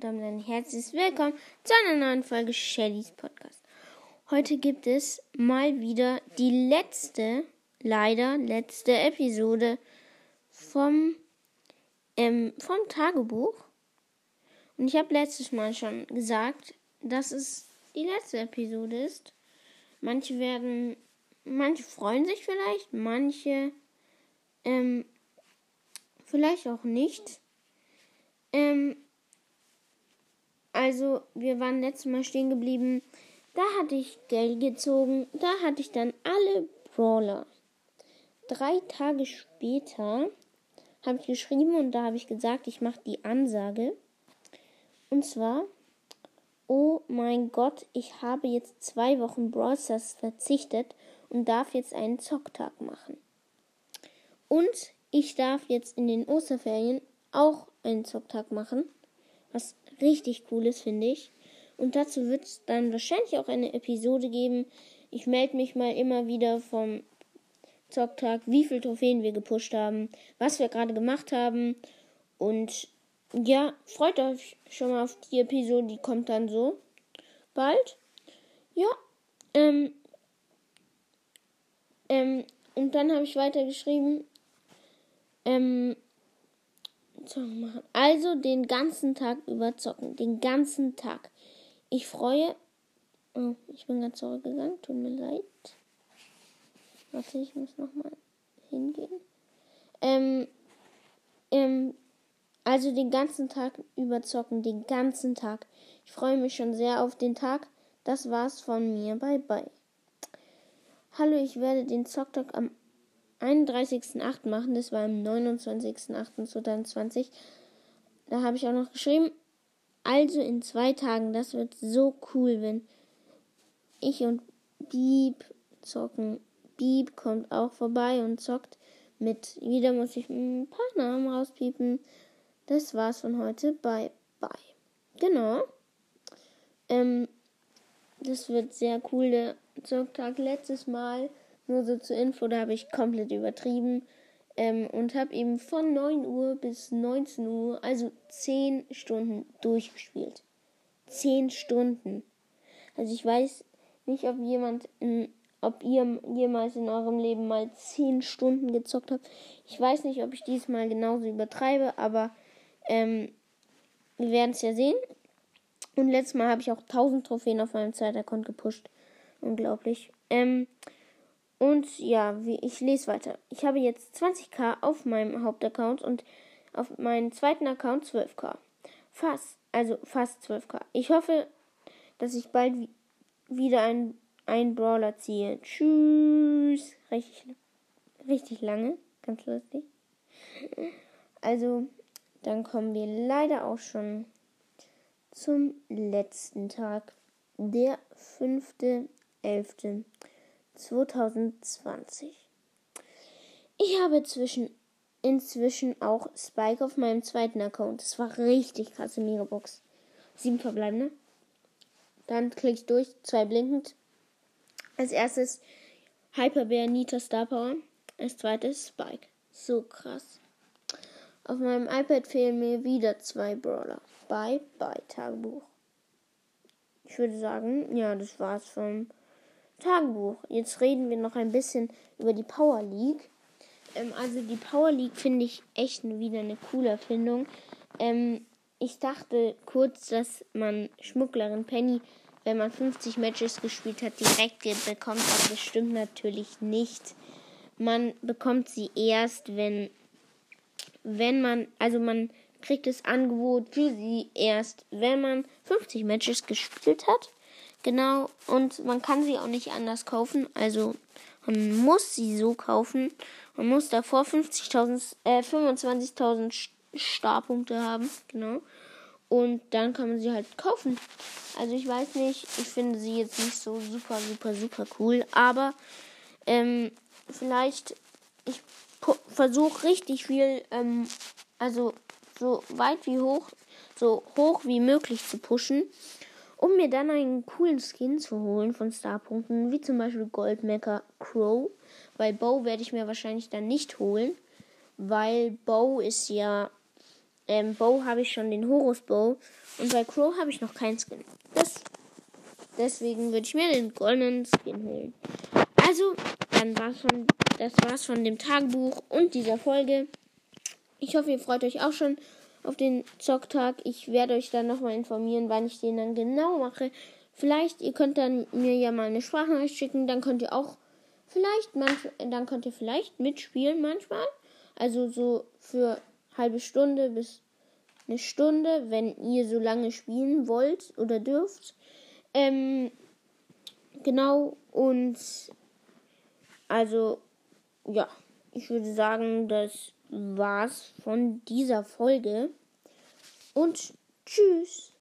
und damit ein herzliches Willkommen zu einer neuen Folge Shellys Podcast. Heute gibt es mal wieder die letzte, leider letzte Episode vom, ähm, vom Tagebuch. Und ich habe letztes Mal schon gesagt, dass es die letzte Episode ist. Manche werden, manche freuen sich vielleicht, manche ähm, vielleicht auch nicht. Ähm, also, wir waren letztes Mal stehen geblieben. Da hatte ich Geld gezogen. Da hatte ich dann alle Brawler. Drei Tage später habe ich geschrieben und da habe ich gesagt, ich mache die Ansage. Und zwar, oh mein Gott, ich habe jetzt zwei Wochen Brawl Stars verzichtet und darf jetzt einen Zocktag machen. Und ich darf jetzt in den Osterferien auch einen Zocktag machen. Was richtig cool ist, finde ich. Und dazu wird es dann wahrscheinlich auch eine Episode geben. Ich melde mich mal immer wieder vom Zocktag, wie viele Trophäen wir gepusht haben, was wir gerade gemacht haben. Und ja, freut euch schon mal auf die Episode, die kommt dann so bald. Ja, ähm, ähm, und dann habe ich weitergeschrieben, ähm, also den ganzen Tag über zocken. Den ganzen Tag. Ich freue. Oh, ich bin gerade zurückgegangen. Tut mir leid. Warte, ich muss nochmal hingehen. Ähm, ähm, also den ganzen Tag über zocken. Den ganzen Tag. Ich freue mich schon sehr auf den Tag. Das war's von mir. Bye bye. Hallo, ich werde den Zocktag am 31.08. machen. Das war am 29.08.2020. Da habe ich auch noch geschrieben. Also in zwei Tagen. Das wird so cool, wenn ich und Beep zocken. Beep kommt auch vorbei und zockt mit. Wieder muss ich ein paar Namen rauspiepen. Das war's von heute. Bye, bye. Genau. Ähm, das wird sehr cool. Der Zocktag letztes Mal nur so zur Info, da habe ich komplett übertrieben. Ähm, und habe eben von 9 Uhr bis 19 Uhr, also 10 Stunden durchgespielt. 10 Stunden. Also ich weiß nicht, ob jemand in, ob ihr jemals in eurem Leben mal 10 Stunden gezockt habt. Ich weiß nicht, ob ich diesmal genauso übertreibe, aber ähm, wir werden es ja sehen. Und letztes Mal habe ich auch 1000 Trophäen auf meinem zweiten Account gepusht. Unglaublich. Ähm, und ja, wie, ich lese weiter. Ich habe jetzt 20k auf meinem Hauptaccount und auf meinem zweiten Account 12k. Fast, also fast 12k. Ich hoffe, dass ich bald wieder ein, ein Brawler ziehe. Tschüss. Richtig, richtig lange. Ganz lustig. Also, dann kommen wir leider auch schon zum letzten Tag. Der 5.11. 2020. Ich habe zwischen, inzwischen auch Spike auf meinem zweiten Account. Das war richtig krasse Megabox. Sieben verbleibende. Dann klicke ich durch, zwei blinkend. Als erstes Hyperbear Nita Star Power. Als zweites Spike. So krass. Auf meinem iPad fehlen mir wieder zwei Brawler. Bye bye Tagebuch. Ich würde sagen, ja, das war's vom Tagebuch. Jetzt reden wir noch ein bisschen über die Power League. Ähm, also die Power League finde ich echt wieder eine coole Erfindung. Ähm, ich dachte kurz, dass man Schmugglerin Penny, wenn man 50 Matches gespielt hat, direkt bekommt, aber das stimmt natürlich nicht. Man bekommt sie erst, wenn, wenn man, also man kriegt das Angebot für sie erst, wenn man 50 Matches gespielt hat. Genau, und man kann sie auch nicht anders kaufen. Also man muss sie so kaufen. Man muss davor 50.000, äh, 25.000 Starpunkte haben. Genau. Und dann kann man sie halt kaufen. Also ich weiß nicht, ich finde sie jetzt nicht so super, super, super cool. Aber ähm, vielleicht, ich versuche richtig viel, ähm, also so weit wie hoch, so hoch wie möglich zu pushen um mir dann einen coolen Skin zu holen von Starpunkten, wie zum Beispiel Goldmecker Crow. Weil Bow werde ich mir wahrscheinlich dann nicht holen, weil Bow ist ja ähm, Bow habe ich schon den Horus Bow und bei Crow habe ich noch keinen Skin. Das, deswegen würde ich mir den goldenen Skin holen. Also, dann war's von, das war's von dem Tagebuch und dieser Folge. Ich hoffe, ihr freut euch auch schon auf den Zocktag. Ich werde euch dann nochmal informieren, wann ich den dann genau mache. Vielleicht, ihr könnt dann mir ja mal eine Sprachnachricht schicken, dann könnt ihr auch vielleicht manch, dann könnt ihr vielleicht mitspielen manchmal. Also so für halbe Stunde bis eine Stunde, wenn ihr so lange spielen wollt oder dürft. Ähm, genau, und also, ja, ich würde sagen, das war's von dieser Folge. Und tschüss.